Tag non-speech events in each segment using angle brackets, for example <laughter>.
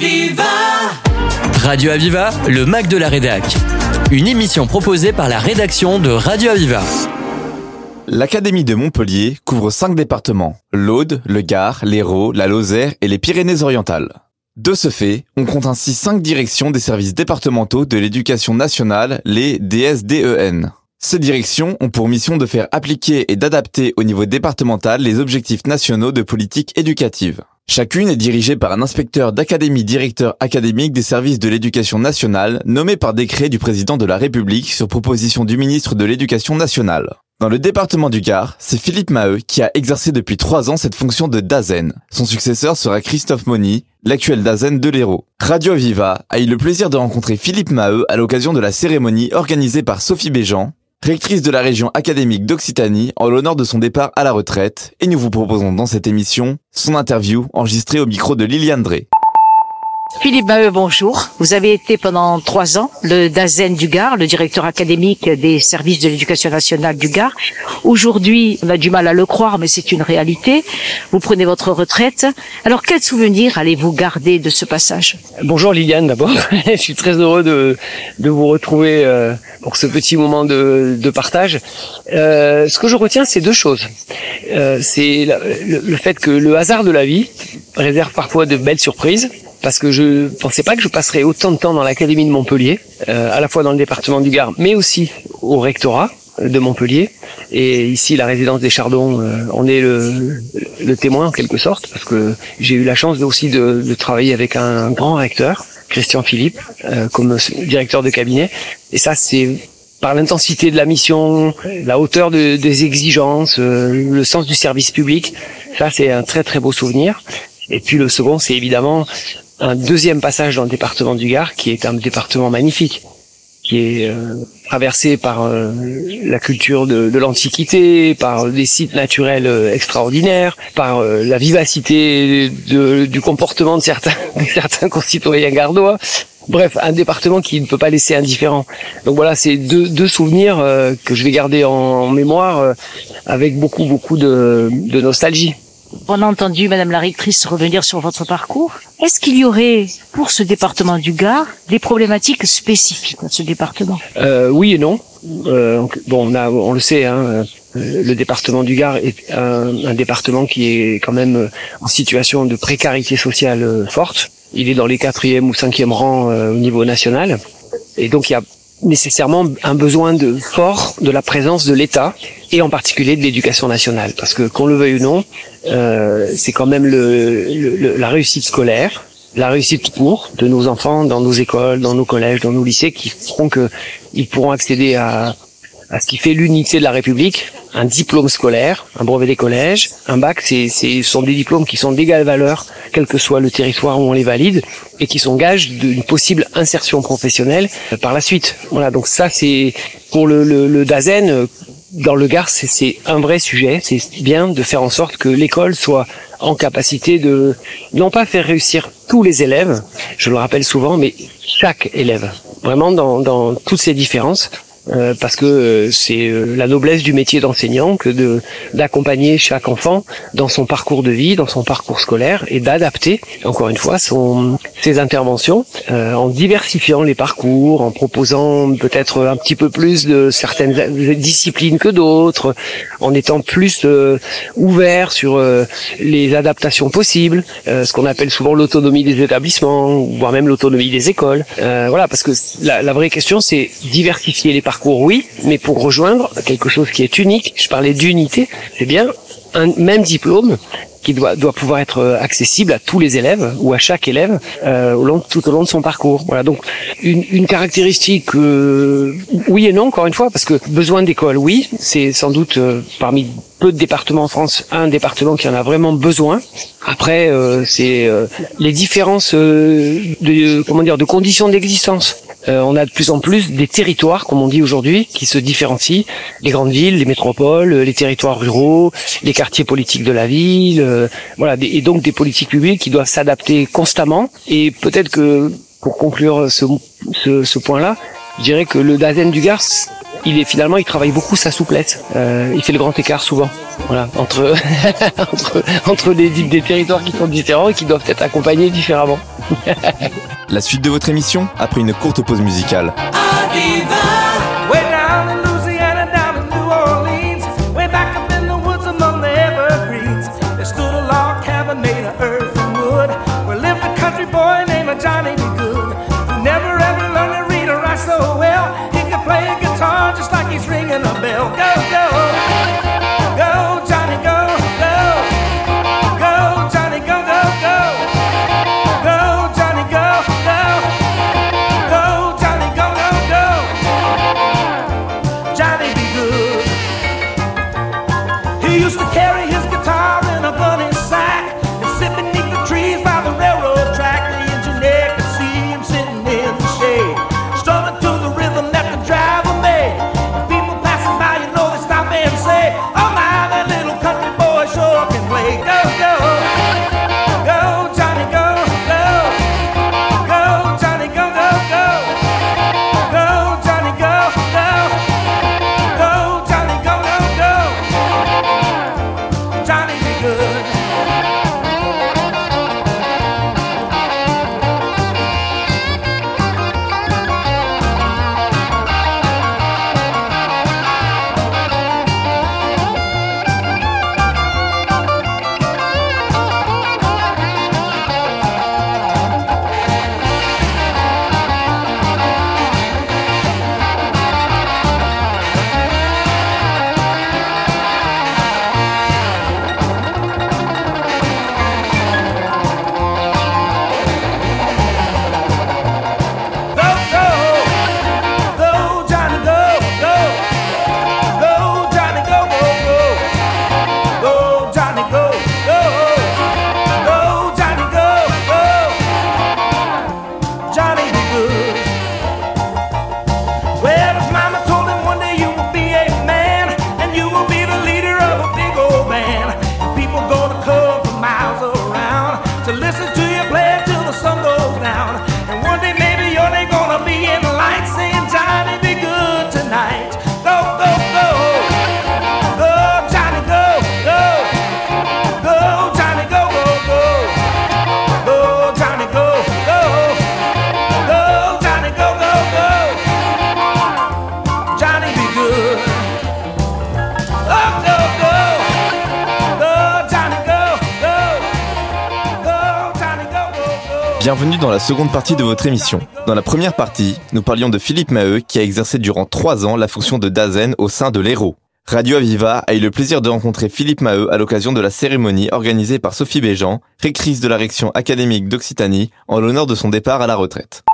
Aviva Radio Aviva, le Mac de la Rédac. Une émission proposée par la rédaction de Radio Aviva. L'Académie de Montpellier couvre cinq départements. L'Aude, le Gard, l'Hérault, la Lozère et les Pyrénées-Orientales. De ce fait, on compte ainsi cinq directions des services départementaux de l'éducation nationale, les DSDEN. Ces directions ont pour mission de faire appliquer et d'adapter au niveau départemental les objectifs nationaux de politique éducative. Chacune est dirigée par un inspecteur d'académie directeur académique des services de l'éducation nationale nommé par décret du président de la République sur proposition du ministre de l'Éducation nationale. Dans le département du Gard, c'est Philippe Maheu qui a exercé depuis trois ans cette fonction de Dazen. Son successeur sera Christophe Moni, l'actuel Dazen de l'Hérault. Radio Viva a eu le plaisir de rencontrer Philippe Maheu à l'occasion de la cérémonie organisée par Sophie Béjean, rectrice de la région académique d'Occitanie en l'honneur de son départ à la retraite, et nous vous proposons dans cette émission son interview enregistrée au micro de Liliane Drey. Philippe Maheu, bonjour. Vous avez été pendant trois ans le DAZEN du Gard, le directeur académique des services de l'éducation nationale du Gard. Aujourd'hui, on a du mal à le croire, mais c'est une réalité. Vous prenez votre retraite. Alors, quel souvenir allez-vous garder de ce passage? Bonjour Liliane d'abord. <laughs> Je suis très heureux de, de vous retrouver euh, pour ce petit moment de, de partage. Euh, ce que je retiens, c'est deux choses. Euh, c'est le, le fait que le hasard de la vie réserve parfois de belles surprises parce que je pensais pas que je passerais autant de temps dans l'académie de Montpellier, euh, à la fois dans le département du Gard, mais aussi au rectorat de Montpellier. Et ici, la résidence des Chardons, euh, on est le, le, témoin en quelque sorte, parce que j'ai eu la chance aussi de, de, travailler avec un grand recteur, Christian Philippe, euh, comme directeur de cabinet. Et ça, c'est par l'intensité de la mission, la hauteur de, des exigences, le sens du service public. Ça, c'est un très très beau souvenir. Et puis le second, c'est évidemment un deuxième passage dans le département du Gard, qui est un département magnifique, qui est euh, traversé par euh, la culture de, de l'Antiquité, par des sites naturels euh, extraordinaires, par euh, la vivacité de, du comportement de certains, <laughs> de certains concitoyens gardois. Bref, un département qui ne peut pas laisser indifférent. Donc voilà, c'est deux, deux souvenirs que je vais garder en, en mémoire avec beaucoup, beaucoup de, de nostalgie. On a entendu Madame la rectrice revenir sur votre parcours. Est-ce qu'il y aurait pour ce département du Gard des problématiques spécifiques dans ce département? Euh, Oui et non. Euh, bon, on, a, on le sait, hein, le département du Gard est un, un, département qui est quand même en situation de précarité sociale forte. Il est dans les quatrième ou cinquième rangs euh, au niveau national. Et donc il y a nécessairement un besoin de fort de la présence de l'État et en particulier de l'éducation nationale. Parce que qu'on le veuille ou non euh, c'est quand même le, la réussite scolaire la réussite pour de nos enfants dans nos écoles dans nos collèges dans nos lycées qui feront que ils pourront accéder à à ce qui fait l'unité de la République, un diplôme scolaire, un brevet des collèges, un bac, c'est, ce sont des diplômes qui sont d'égale valeur, quel que soit le territoire où on les valide, et qui sont gages d'une possible insertion professionnelle par la suite. Voilà, donc ça c'est pour le, le, le DAZEN, dans le Gard, c'est un vrai sujet. C'est bien de faire en sorte que l'école soit en capacité de non pas faire réussir tous les élèves, je le rappelle souvent, mais chaque élève, vraiment dans, dans toutes ces différences, euh, parce que euh, c'est euh, la noblesse du métier d'enseignant que de d'accompagner chaque enfant dans son parcours de vie, dans son parcours scolaire et d'adapter encore une fois son ses interventions en diversifiant les parcours, en proposant peut-être un petit peu plus de certaines disciplines que d'autres, en étant plus ouvert sur les adaptations possibles, ce qu'on appelle souvent l'autonomie des établissements, voire même l'autonomie des écoles. voilà, parce que la, la vraie question c'est diversifier les parcours oui, mais pour rejoindre quelque chose qui est unique, je parlais d'unité, c'est bien un même diplôme qui doit, doit pouvoir être accessible à tous les élèves ou à chaque élève euh, tout au long de son parcours. Voilà, donc une, une caractéristique, euh, oui et non, encore une fois, parce que besoin d'école, oui, c'est sans doute euh, parmi peu de départements en France, un département qui en a vraiment besoin. Après, euh, c'est euh, les différences de comment dire de conditions d'existence euh, on a de plus en plus des territoires, comme on dit aujourd'hui, qui se différencient. Les grandes villes, les métropoles, les territoires ruraux, les quartiers politiques de la ville, euh, voilà, et donc des politiques publiques qui doivent s'adapter constamment. Et peut-être que pour conclure ce, ce, ce point-là, je dirais que le Dazen du Gard il est finalement, il travaille beaucoup sa souplesse. Euh, il fait le grand écart souvent, voilà, entre <laughs> entre, entre des, des territoires qui sont différents et qui doivent être accompagnés différemment. <laughs> La suite de votre émission après une courte pause musicale. Bienvenue dans la seconde partie de votre émission. Dans la première partie, nous parlions de Philippe Maheu qui a exercé durant trois ans la fonction de Dazen au sein de l'Hérault. Radio Aviva a eu le plaisir de rencontrer Philippe Maheu à l'occasion de la cérémonie organisée par Sophie Béjean, rectrice de la réaction académique d'Occitanie, en l'honneur de son départ à la retraite.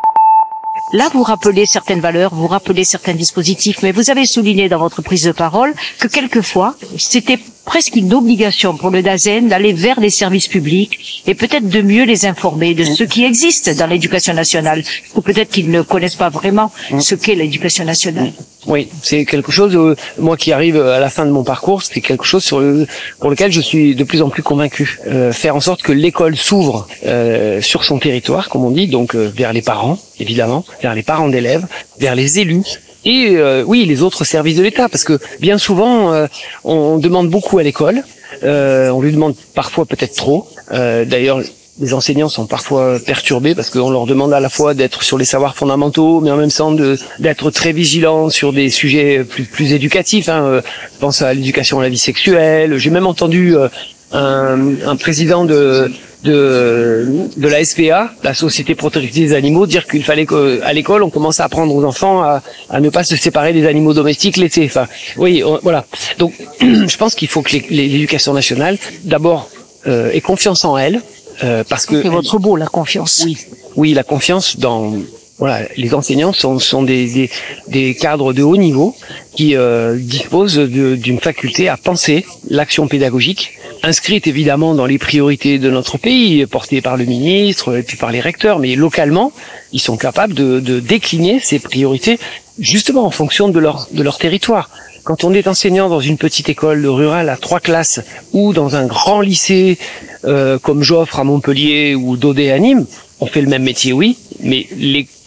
Là, vous rappelez certaines valeurs, vous rappelez certains dispositifs, mais vous avez souligné dans votre prise de parole que quelquefois, c'était presque une obligation pour le DAZEN d'aller vers les services publics et peut-être de mieux les informer de ce qui existe dans l'éducation nationale, ou peut-être qu'ils ne connaissent pas vraiment ce qu'est l'éducation nationale. Oui, c'est quelque chose, euh, moi qui arrive à la fin de mon parcours, c'est quelque chose sur le, pour lequel je suis de plus en plus convaincu. Euh, faire en sorte que l'école s'ouvre euh, sur son territoire, comme on dit, donc euh, vers les parents, évidemment, vers les parents d'élèves, vers les élus, et euh, oui, les autres services de l'État, parce que bien souvent, euh, on demande beaucoup à l'école, euh, on lui demande parfois peut-être trop. Euh, D'ailleurs, les enseignants sont parfois perturbés parce qu'on leur demande à la fois d'être sur les savoirs fondamentaux, mais en même temps d'être très vigilants sur des sujets plus, plus éducatifs. Hein. Euh, Je pense à l'éducation à la vie sexuelle. J'ai même entendu euh, un, un président de, de, de la SPA, la Société protectrice des animaux, dire qu'il fallait qu'à l'école, on commence à apprendre aux enfants à, à ne pas se séparer des animaux domestiques l'été. Enfin, oui, on- voilà. Donc, <clears throat> je pense qu'il faut que l'éducation nationale, d'abord, euh, ait confiance en elle, euh, parce que C'est votre beau, la confiance? oui, oui, la confiance dans voilà, les enseignants sont, sont des, des, des cadres de haut niveau qui euh, disposent d'une faculté à penser l'action pédagogique, inscrite évidemment dans les priorités de notre pays, portée par le ministre et puis par les recteurs, mais localement, ils sont capables de, de décliner ces priorités justement en fonction de leur, de leur territoire. Quand on est enseignant dans une petite école rurale à trois classes ou dans un grand lycée euh, comme Joffre à Montpellier ou Daudet à Nîmes, on fait le même métier, oui, mais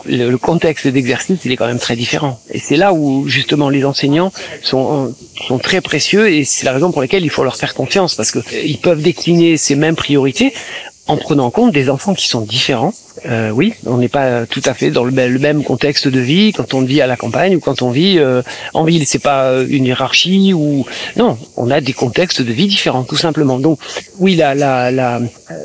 le contexte d'exercice, il est quand même très différent. Et c'est là où justement les enseignants sont, sont très précieux et c'est la raison pour laquelle il faut leur faire confiance parce que euh, ils peuvent décliner ces mêmes priorités en prenant en compte des enfants qui sont différents. Euh, oui, on n'est pas tout à fait dans le, même contexte de vie quand on vit à la campagne ou quand on vit euh, en ville. C'est pas une hiérarchie ou non, on a des contextes de vie différents, tout simplement. Donc oui, la la la,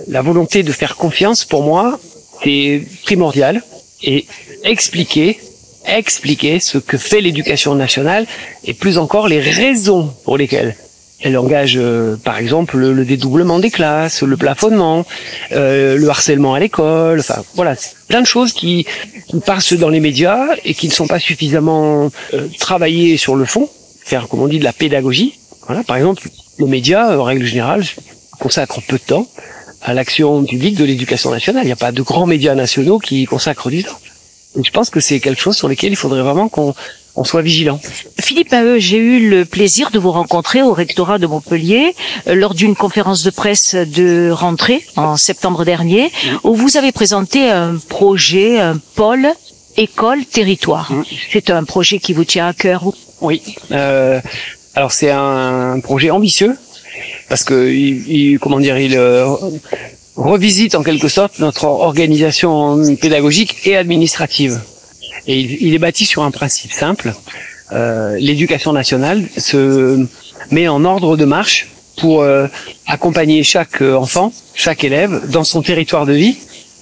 la volonté de faire confiance pour moi, c'est primordial et expliquer expliquer ce que fait l'éducation nationale et plus encore les raisons pour lesquelles elle engage, euh, par exemple, le, le, dédoublement des classes, le plafonnement, euh, le harcèlement à l'école. Enfin, voilà, plein de choses qui, qui, passent dans les médias et qui ne sont pas suffisamment euh, travaillées sur le fond, faire, comme on dit, de la pédagogie. Voilà, par exemple, les médias, en règle générale, consacrent peu de temps à l'action publique de l'éducation nationale. Il n'y a pas de grands médias nationaux qui consacrent du temps. Et je pense que c'est quelque chose sur lequel il faudrait vraiment qu'on on soit vigilant. Philippe Maheu, j'ai eu le plaisir de vous rencontrer au rectorat de Montpellier euh, lors d'une conférence de presse de rentrée en septembre dernier, où vous avez présenté un projet, un pôle école territoire. C'est un projet qui vous tient à cœur. Oui. Euh, alors c'est un projet ambitieux parce que il, il, comment dire, il euh, revisite en quelque sorte notre organisation pédagogique et administrative. Et il, il, est bâti sur un principe simple. Euh, L'éducation nationale se met en ordre de marche pour euh, accompagner chaque enfant, chaque élève dans son territoire de vie,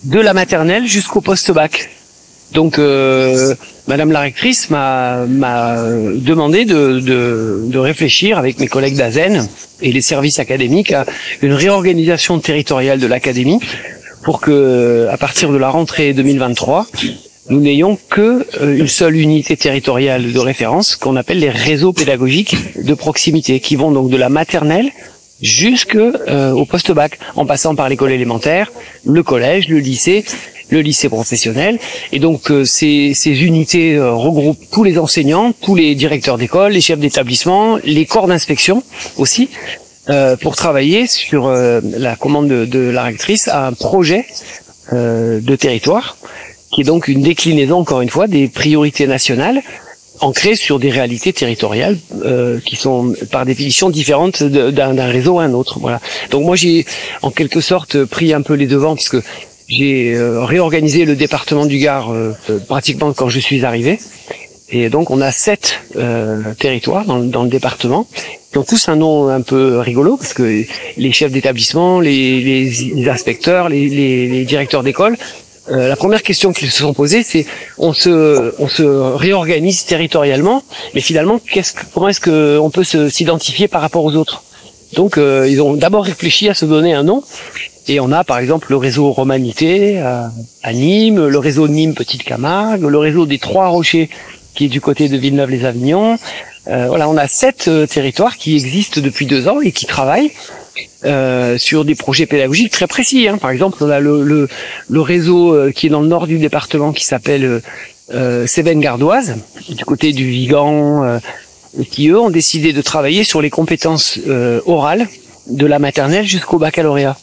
de la maternelle jusqu'au post-bac. Donc, euh, Madame la rectrice m'a demandé de, de, de, réfléchir avec mes collègues d'Azen et les services académiques à une réorganisation territoriale de l'académie pour que, à partir de la rentrée 2023, nous n'ayons que euh, une seule unité territoriale de référence qu'on appelle les réseaux pédagogiques de proximité, qui vont donc de la maternelle jusque euh, au post-bac, en passant par l'école élémentaire, le collège, le lycée, le lycée professionnel. Et donc euh, ces, unités euh, regroupent tous les enseignants, tous les directeurs d'école, les chefs d'établissement, les corps d'inspection aussi, euh, pour travailler sur la commande de, de, la rectrice à un projet de territoire, qui est donc une déclinaison, encore une fois, des priorités nationales ancrées sur des réalités territoriales euh, qui sont par définition différentes d'un réseau à un autre. Voilà. Donc moi j'ai en quelque sorte pris un peu les devants puisque j'ai euh, réorganisé le département du Gard euh, pratiquement quand je suis arrivé. Et donc on a sept territoires dans, dans, le département qui ont tous un nom un peu rigolo parce que les chefs d'établissement, les, les, les, inspecteurs, les, les directeurs d'école euh, la première question qu'ils se sont posées, c'est on se, on se réorganise territorialement, mais finalement, qu'est-ce que, comment est-ce qu'on peut s'identifier par rapport aux autres? Donc, euh, ils ont d'abord réfléchi à se donner un nom, et on a par exemple le réseau Romanité à, à Nîmes, le réseau Nîmes Petite Camargue, le réseau des Trois Rochers qui est du côté de Villeneuve-les-Avignon. Euh, voilà, on a sept euh, territoires qui existent depuis deux ans et qui travaillent euh, sur des projets pédagogiques très précis. Hein. Par exemple, on a le, le, le, réseau euh, qui est dans le nord du département qui s'appelle euh, euh Cévennes Gardoise, du côté du Vigan, qui eux ont décidé de travailler sur les compétences orales de la maternelle jusqu'au baccalauréat.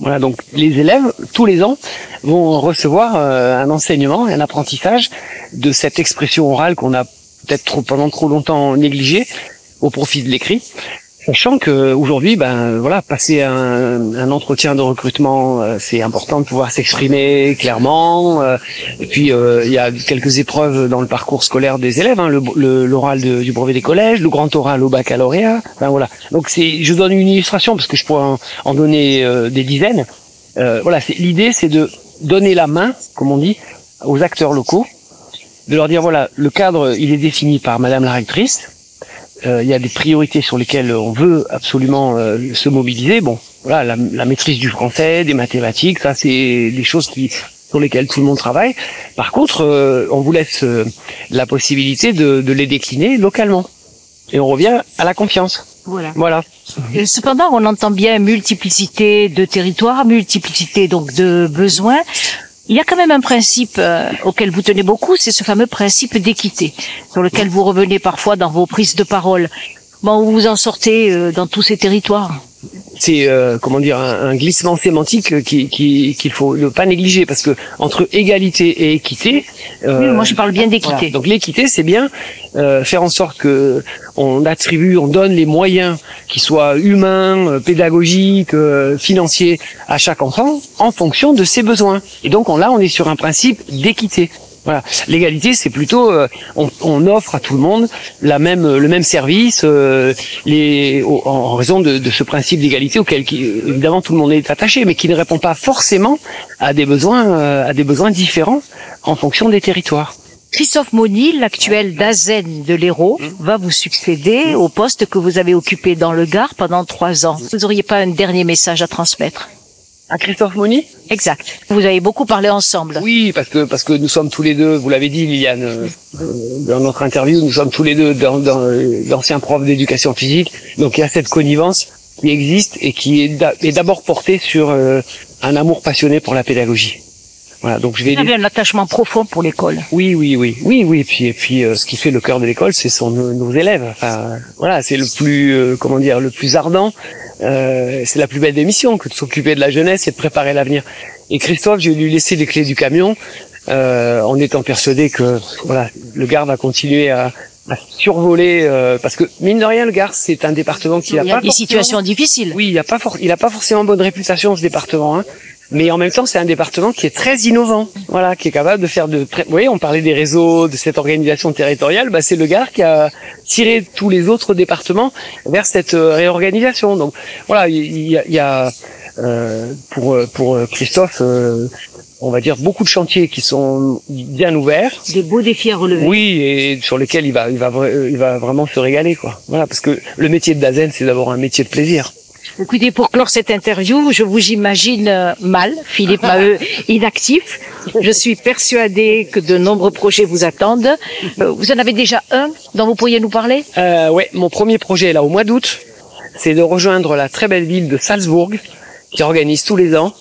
Voilà, donc les élèves, tous les ans, vont recevoir un enseignement, un apprentissage de cette expression orale qu'on a peut-être pendant trop longtemps négligée au profit de l'écrit. Sachant que aujourd'hui, ben voilà, passer un, un entretien de recrutement, euh, c'est important de pouvoir s'exprimer clairement. Euh, et puis euh, il y a quelques épreuves dans le parcours scolaire des élèves, hein, le l'oral du brevet des collèges, le grand oral au baccalauréat. Ben voilà. Donc c'est, je donne une illustration parce que je pourrais en, en donner des dizaines. voilà, c'est, l'idée, c'est de donner la main, comme on dit, aux acteurs locaux, de leur dire voilà, le cadre, il est défini par Madame la rectrice euh, il y a des priorités sur lesquelles on veut absolument euh, se mobiliser. Bon, voilà, la, la, maîtrise du français, des mathématiques, ça c'est des choses qui sur lesquelles tout le monde travaille. Par contre, euh, on vous laisse la possibilité de, de, les décliner localement. Et on revient à la confiance. Voilà. Voilà. cependant, on entend bien multiplicité de territoires, multiplicité donc de besoins. Il y a quand même un principe euh, auquel vous tenez beaucoup, c'est ce fameux principe d'équité, sur lequel vous revenez parfois dans vos prises de parole. Bon, vous vous en sortez euh, dans tous ces territoires c'est euh, comment dire un, un glissement sémantique qui qui qu'il faut ne pas négliger parce que entre égalité et équité. euh, Oui, moi je parle bien d'équité. voilà. Donc l'équité, c'est bien euh, faire en sorte que on attribue, on donne les moyens qui soient humains, euh, pédagogiques, euh, financiers à chaque enfant en fonction de ses besoins. Et donc on, là, on est sur un principe d'équité. Voilà. L'égalité, c'est plutôt euh, on, on offre à tout le monde la même le même service, euh, les au- en, raison de, de ce principe d'égalité auquel qui, évidemment tout le monde est attaché, mais qui ne répond pas forcément à des besoins euh, à des besoins différents en fonction des territoires. Christophe Moni, l'actuel Dazen de l'Hérault, va vous succéder au poste que vous avez occupé dans le Gard pendant trois ans. Vous n'auriez pas un dernier message à transmettre? À Christophe Moni Exact. Vous avez beaucoup parlé ensemble. Oui, parce que parce que nous sommes tous les deux, vous l'avez dit Liliane, euh, euh, dans notre interview, nous sommes tous les deux dans- dans, euh, d'anciens profs d'éducation physique, donc il y a cette connivence qui existe et qui est d'a- est d'abord portée sur euh, un amour passionné pour la pédagogie. Voilà, donc je vais Vous avez un attachement profond pour l'école. oui, oui, oui, oui, oui. Et puis, et puis, euh, ce qui fait le cœur de l'école, c'est son nos élèves. Enfin, voilà, c'est le plus, euh, comment dire, le plus ardent. Euh, c'est la plus belle des missions que de s'occuper de la jeunesse et de préparer l'avenir. Et Christophe, je vais lui laisser les clés du camion, euh, en étant persuadé que, voilà, le Gard va continuer à, à survoler, euh, parce que mine de rien, le Gard, c'est un département qui Il a pas des situations difficiles. oui, il a pas for- il a pas forcément bonne réputation ce département, hein. Mais en même temps, c'est un département qui est très innovant, voilà, qui est capable de faire de. Vous voyez, on parlait des réseaux, de cette organisation territoriale. Bah, c'est le Gard qui a tiré tous les autres départements vers cette euh, réorganisation. Donc, voilà, il y, a, y a, euh, pour pour Christophe, euh, on va dire beaucoup de chantiers qui sont bien ouverts. Des beaux défis à relever. Oui, et sur lesquels il va, il va, il va vraiment se régaler, quoi. Voilà, parce que le métier de Dazen, c'est d'abord un métier de plaisir. Écoutez, pour clore cette interview, je vous imagine euh, mal, Philippe <laughs> Maheu, inactif. Je suis persuadée que de nombreux projets vous attendent. Euh, Vous en avez déjà un dont vous pourriez nous parler? Euh, ouais, mon premier projet là au mois d'août, c'est de rejoindre la très belle ville de Salzbourg, qui organise tous les ans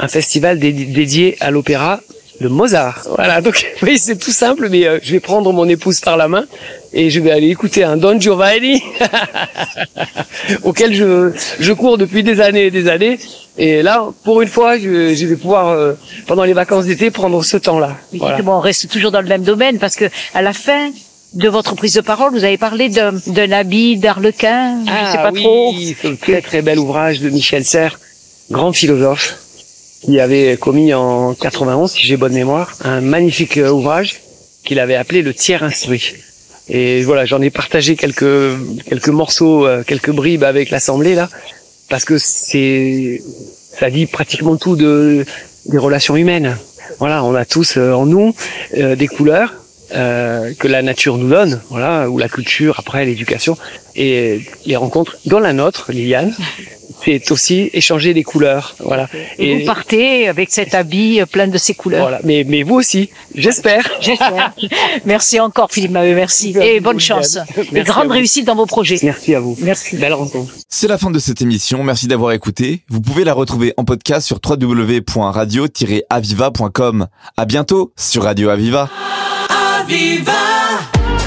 un festival dé- dédié à l'opéra de Mozart. Voilà, donc <laughs> oui, c'est tout simple, mais euh, je vais prendre mon épouse par la main et je vais aller écouter un Don Giovanni <laughs> auquel je, je cours depuis des années et des années. Et là, pour une fois, je, je vais pouvoir, euh, pendant les vacances d'été, prendre ce temps-là. Voilà. Bon, on reste toujours dans le même domaine parce que à la fin de votre prise de parole, vous avez parlé d'un d'un habit d'Arlequin. je sais pas Ah oui, trop. très très bel ouvrage de Michel Serres, grand philosophe, qui avait commis en 91, si j'ai bonne mémoire, un magnifique euh, ouvrage qu'il avait appelé le tiers instruit. Et voilà, j'en ai partagé quelques quelques morceaux, euh, quelques bribes avec l'assemblée là, parce que c'est ça dit pratiquement tout de des relations humaines. Voilà, on a tous euh, en nous euh, des couleurs euh, que la nature nous donne, voilà, ou la culture, après l'éducation, et les rencontres dans la nôtre, Liliane, c'est aussi échanger des couleurs, voilà. Et vous partez avec cet habit plein de ces couleurs. voilà. Mais mais vous aussi, j'espère. J'espère. <laughs> merci encore, Philippe Maheu. Merci. Et bonne chance. Merci Et grande réussite dans vos projets. Merci à vous. Merci. Belle rencontre. C'est la fin de cette émission, merci d'avoir écouté. Vous pouvez la retrouver en podcast sur www.radio-aviva.com. À bientôt sur Radio Aviva.